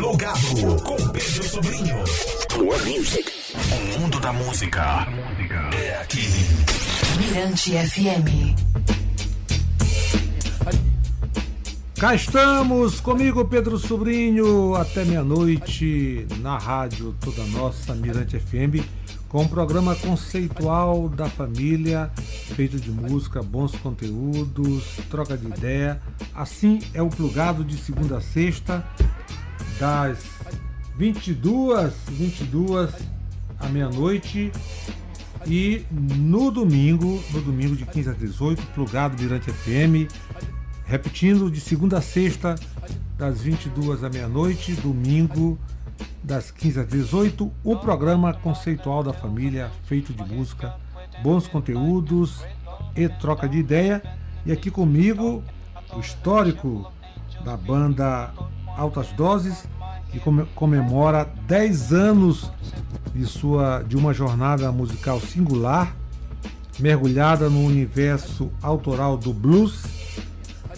Plugado com Pedro Sobrinho. More Music. O mundo da música é aqui. Mirante FM. Cá estamos, comigo Pedro Sobrinho, até meia-noite, na rádio Toda Nossa, Mirante FM, com um programa conceitual da família, feito de música, bons conteúdos, troca de ideia. Assim é o plugado de segunda a sexta, das 22, 22 à meia-noite. E no domingo, no domingo de 15 a 18, plugado Mirante FM, Repetindo, de segunda a sexta, das 22 à meia-noite, domingo, das 15 às 18, o programa conceitual da família, feito de música, bons conteúdos e troca de ideia. E aqui comigo, o histórico da banda Altas Doses, que comemora 10 anos de, sua, de uma jornada musical singular, mergulhada no universo autoral do blues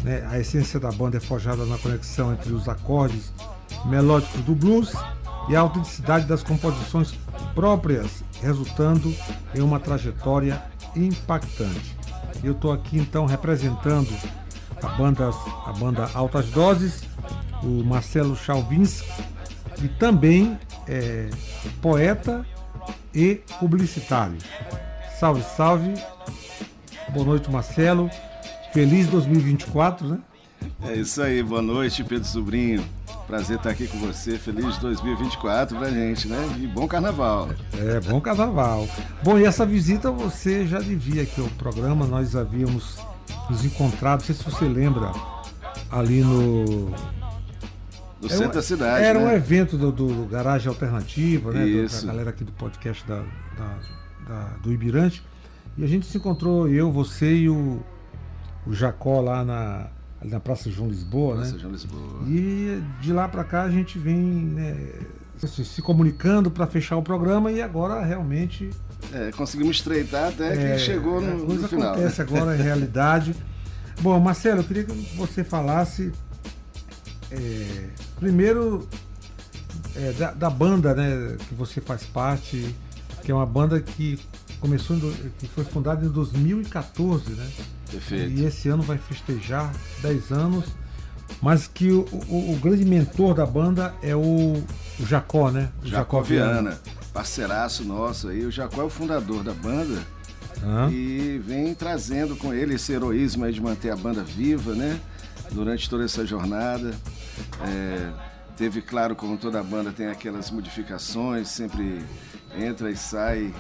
né? A essência da banda é forjada na conexão entre os acordes melódicos do blues e a autenticidade das composições próprias, resultando em uma trajetória impactante. Eu estou aqui então representando a banda, a banda Altas Doses, o Marcelo Chalvins, e também é poeta e publicitário. Salve, salve. Boa noite, Marcelo. Feliz 2024, né? É isso aí, boa noite, Pedro Sobrinho. Prazer estar aqui com você. Feliz 2024 pra gente, né? E bom carnaval. É, bom carnaval. Bom, e essa visita você já devia aqui ao programa, nós havíamos nos encontrado, não sei se você lembra, ali no. No centro um, da cidade. Era né? um evento do, do Garagem Alternativa, né? Isso. Da galera aqui do podcast da, da, da, do Ibirante. E a gente se encontrou, eu, você e o o Jacó lá na, na Praça João Lisboa, Praça né? João Lisboa. E de lá para cá a gente vem né, se comunicando para fechar o programa e agora realmente. É, conseguimos estreitar até que é, chegou no, coisa no final. acontece agora em realidade. Bom, Marcelo, eu queria que você falasse é, primeiro é, da, da, banda né, que você faz parte, que é uma banda que começou, que foi fundada em 2014, né? Perfeito. E esse ano vai festejar 10 anos. Mas que o, o, o grande mentor da banda é o, o Jacó, né? O Jacó, Jacó Viana, Viana, parceiraço nosso aí. O Jacó é o fundador da banda. E vem trazendo com ele esse heroísmo aí de manter a banda viva, né? Durante toda essa jornada. É, teve, claro, como toda banda tem aquelas modificações, sempre entra e sai.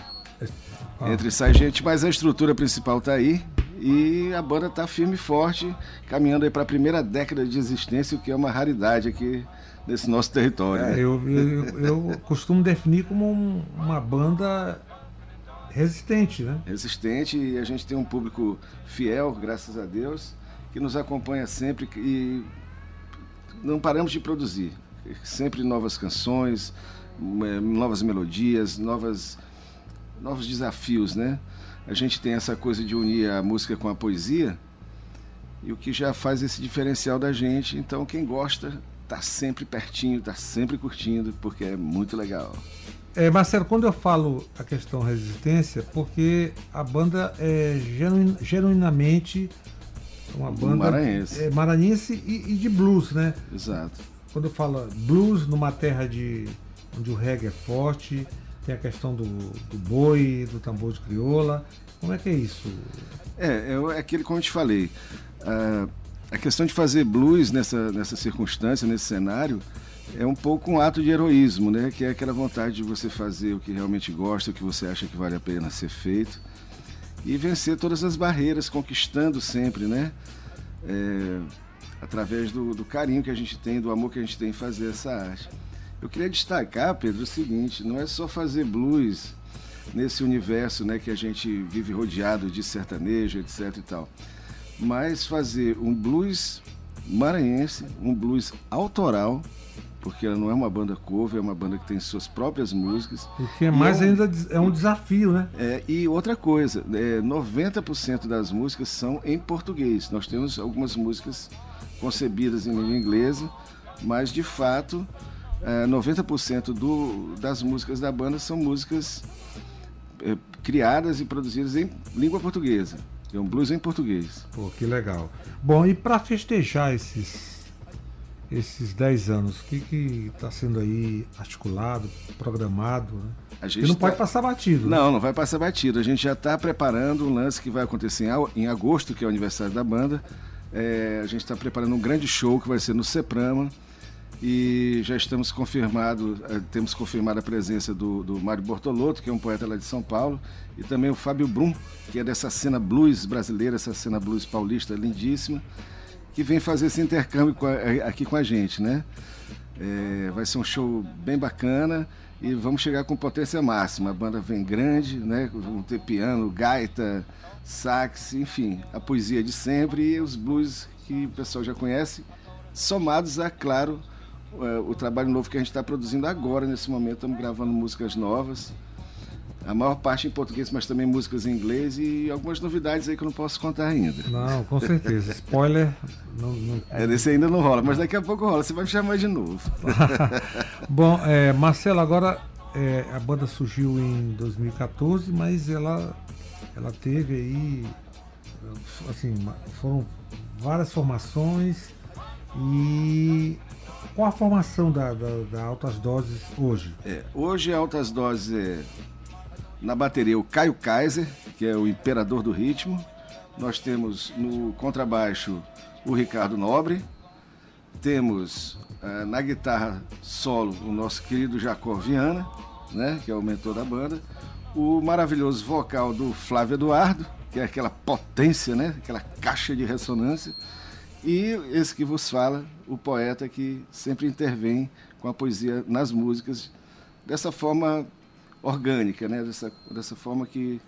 Ah. Entra e sai gente, mas a estrutura principal está aí. E a banda está firme e forte, caminhando aí para a primeira década de existência, o que é uma raridade aqui nesse nosso território. É, né? eu, eu, eu, costumo definir como um, uma banda resistente, né? Resistente e a gente tem um público fiel, graças a Deus, que nos acompanha sempre e não paramos de produzir. Sempre novas canções, novas melodias, novas, novos desafios, né? a gente tem essa coisa de unir a música com a poesia, e o que já faz esse diferencial da gente. Então, quem gosta, tá sempre pertinho, tá sempre curtindo, porque é muito legal. É, Marcelo, quando eu falo a questão resistência, porque a banda é genuin, genuinamente uma banda maranhense, é, maranhense e, e, de blues, né? Exato. Quando eu falo blues numa terra de onde o reggae é forte, tem a questão do, do boi, do tambor de crioula. Como é que é isso? É, é aquele como eu te falei. A, a questão de fazer blues nessa, nessa circunstância, nesse cenário, é um pouco um ato de heroísmo, né? Que é aquela vontade de você fazer o que realmente gosta, o que você acha que vale a pena ser feito e vencer todas as barreiras, conquistando sempre, né? É, através do, do carinho que a gente tem, do amor que a gente tem em fazer essa arte. Eu queria destacar, Pedro, o seguinte: não é só fazer blues nesse universo né, que a gente vive rodeado de sertanejo, etc e tal, mas fazer um blues maranhense, um blues autoral, porque ela não é uma banda cover, é uma banda que tem suas próprias músicas. O que é mais é um, ainda é um desafio, né? É, e outra coisa, é, 90% das músicas são em português. Nós temos algumas músicas concebidas em língua inglesa, mas de fato é, 90% do, das músicas da banda são músicas é, criadas e produzidas em língua portuguesa. É um blues em português. Pô, que legal. Bom, e para festejar esses esses 10 anos, o que está sendo aí articulado, programado? Né? A gente não tá... pode passar batido. Né? Não, né? não vai passar batido. A gente já está preparando um lance que vai acontecer em agosto, que é o aniversário da banda. É, a gente está preparando um grande show que vai ser no Seprama e já estamos confirmado, é, temos confirmado a presença do, do Mário Bortolotto, que é um poeta lá de São Paulo, e também o Fábio Brum, que é dessa cena blues brasileira, essa cena blues paulista lindíssima que vem fazer esse intercâmbio a, aqui com a gente, né? É, vai ser um show bem bacana e vamos chegar com potência máxima. A banda vem grande, né? Vamos ter piano, gaita, sax, enfim, a poesia de sempre e os blues que o pessoal já conhece, somados a, claro, o trabalho novo que a gente está produzindo agora, nesse momento, estamos gravando músicas novas. A maior parte em português, mas também músicas em inglês e algumas novidades aí que eu não posso contar ainda. Não, com certeza. Spoiler. Não, não... É, desse ainda não rola, mas daqui a pouco rola. Você vai me chamar de novo. Bom, é, Marcelo, agora é, a banda surgiu em 2014, mas ela, ela teve aí. Assim, foram várias formações e qual a formação da, da, da Altas Doses hoje? É, hoje a Altas Doses é na bateria, o Caio Kaiser, que é o imperador do ritmo. Nós temos no contrabaixo o Ricardo Nobre. Temos uh, na guitarra solo o nosso querido Jacó Viana, né, que é o mentor da banda. O maravilhoso vocal do Flávio Eduardo, que é aquela potência, né, aquela caixa de ressonância. E esse que vos fala, o poeta que sempre intervém com a poesia nas músicas, dessa forma orgânica, né? dessa, dessa forma que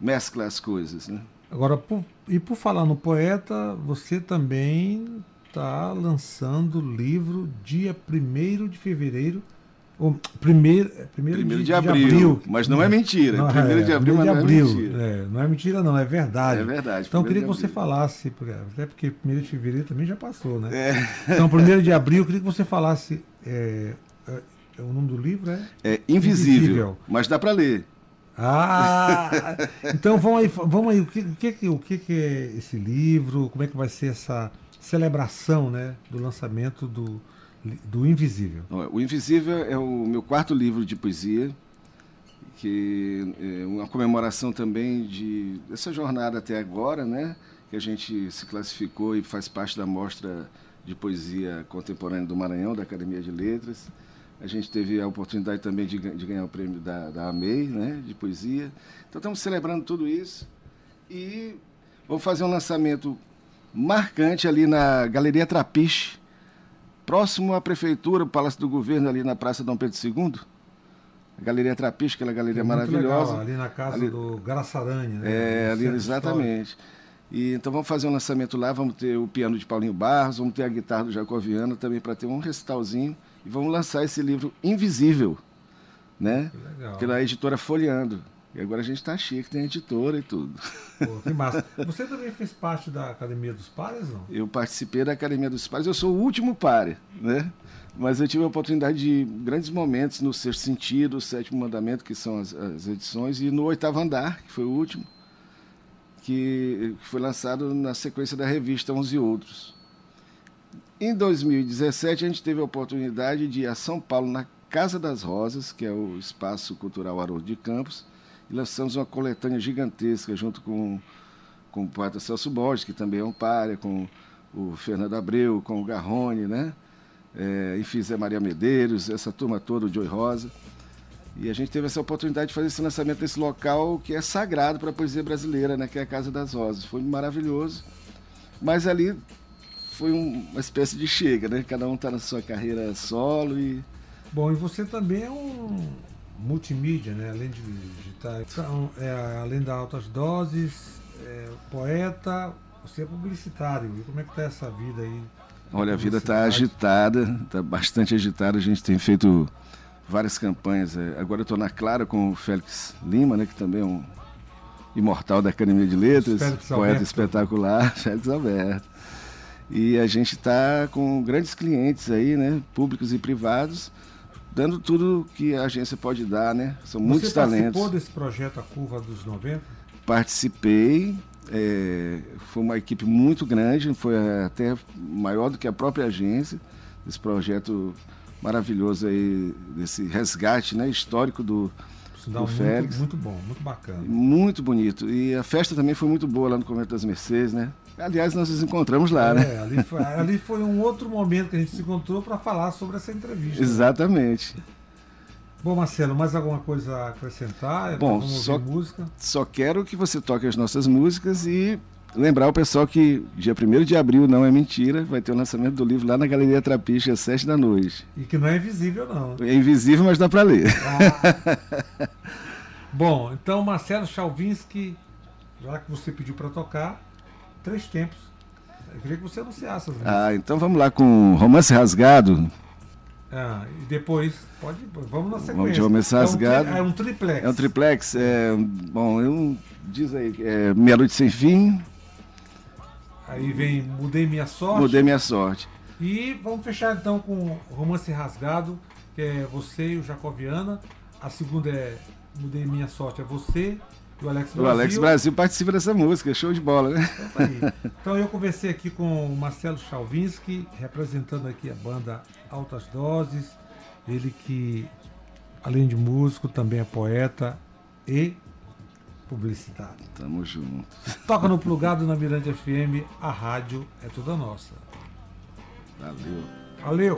mescla as coisas. Né? Agora, por, e por falar no poeta, você também está lançando o livro dia 1 de fevereiro. Ou, primeiro, é, primeiro, primeiro de, de, abril, de, abril, Mas não é mentira. Não, primeiro é, de abril, primeiro de abril, não é mentira. É, não é mentira, não, é verdade. É verdade. Então eu queria que você falasse, até porque primeiro de fevereiro também já passou, né? É. Então, primeiro de abril, eu queria que você falasse é, o nome do livro é? É Invisível, Invisível. mas dá para ler. Ah, então vamos aí, vamos aí. O que, o que, o que é esse livro? Como é que vai ser essa celebração, né, do lançamento do, do Invisível? O Invisível é o meu quarto livro de poesia, que é uma comemoração também de dessa jornada até agora, né, que a gente se classificou e faz parte da mostra de poesia contemporânea do Maranhão da Academia de Letras. A gente teve a oportunidade também de, de ganhar o prêmio da, da AMEI, né, de poesia. Então estamos celebrando tudo isso e vamos fazer um lançamento marcante ali na Galeria Trapiche, próximo à prefeitura, o Palácio do Governo, ali na Praça Dom Pedro II. A Galeria Trapiche, aquela galeria é maravilhosa. Legal, ali na casa ali, do Garaçarani, né? É, ali exatamente. E, então vamos fazer um lançamento lá, vamos ter o piano de Paulinho Barros, vamos ter a guitarra do Jacoviano também para ter um recitalzinho e vamos lançar esse livro Invisível, né? Pela editora Folheando. E agora a gente está chique, tem editora e tudo. Pô, que massa. Você também fez parte da Academia dos Pares, não? Eu participei da Academia dos Pares, eu sou o último pare, né? Mas eu tive a oportunidade de grandes momentos no Sexto Sentido, o Sétimo Mandamento, que são as, as edições, e no Oitavo Andar, que foi o último, que, que foi lançado na sequência da revista Uns e Outros. Em 2017, a gente teve a oportunidade de ir a São Paulo, na Casa das Rosas, que é o Espaço Cultural Haroldo de Campos, e lançamos uma coletânea gigantesca junto com, com o poeta Celso Borges, que também é um párea, com o Fernando Abreu, com o Garrone, né? É, enfim, Zé Maria Medeiros, essa turma toda, o Joy Rosa. E a gente teve essa oportunidade de fazer esse lançamento nesse local que é sagrado para a poesia brasileira, né? que é a Casa das Rosas. Foi maravilhoso. Mas ali foi um, uma espécie de chega, né? Cada um está na sua carreira solo e. Bom, e você também é um multimídia, né? Além de digitar, então, é, além das altas doses, é, poeta, você é publicitário. E como é que está essa vida aí? Olha, a vida está agitada, está bastante agitada. A gente tem feito várias campanhas. É, agora eu estou na Clara com o Félix Lima, né? Que também é um imortal da Academia de Letras, poeta espetacular, Félix Alberto. E a gente está com grandes clientes aí, né? Públicos e privados, dando tudo que a agência pode dar, né? São Você muitos talentos. participou desse projeto A Curva dos 90? Participei, é, foi uma equipe muito grande, foi até maior do que a própria agência, esse projeto maravilhoso aí, desse resgate né, histórico do, Sinal do muito, Félix. muito bom, muito bacana. Muito bonito. E a festa também foi muito boa lá no Convento das Mercedes, né? Aliás, nós nos encontramos lá, né? É, ali, foi, ali foi um outro momento que a gente se encontrou para falar sobre essa entrevista. Exatamente. Bom, Marcelo, mais alguma coisa a acrescentar? Bom, Vamos só- música. Só quero que você toque as nossas músicas e lembrar o pessoal que dia 1 de abril não é mentira, vai ter o lançamento do livro lá na Galeria Trapiche às 7 da noite. E que não é invisível, não. É invisível, mas dá para ler. Ah. Bom, então, Marcelo Chalvinsky, já que você pediu para tocar, três tempos. Eu queria que você anunciasse. Ah, então vamos lá com Romance Rasgado. Ah, e depois, pode, vamos na sequência. Vamos de Romance Rasgado. É um, é um triplex. É um triplex. É, bom, eu diz aí, é Meia Noite Sem Fim, Aí vem Mudei Minha Sorte. Mudei Minha Sorte. E vamos fechar então com Romance Rasgado, que é você e o Jacoviana. A segunda é Mudei Minha Sorte, é você e o Alex O Brasil. Alex Brasil participa dessa música, show de bola, né? Então eu conversei aqui com o Marcelo Chalvinsky, representando aqui a banda Altas Doses. Ele que, além de músico, também é poeta e publicitário. Tamo junto. Toca no plugado na Mirante FM, a rádio é toda nossa. Valeu. Valeu!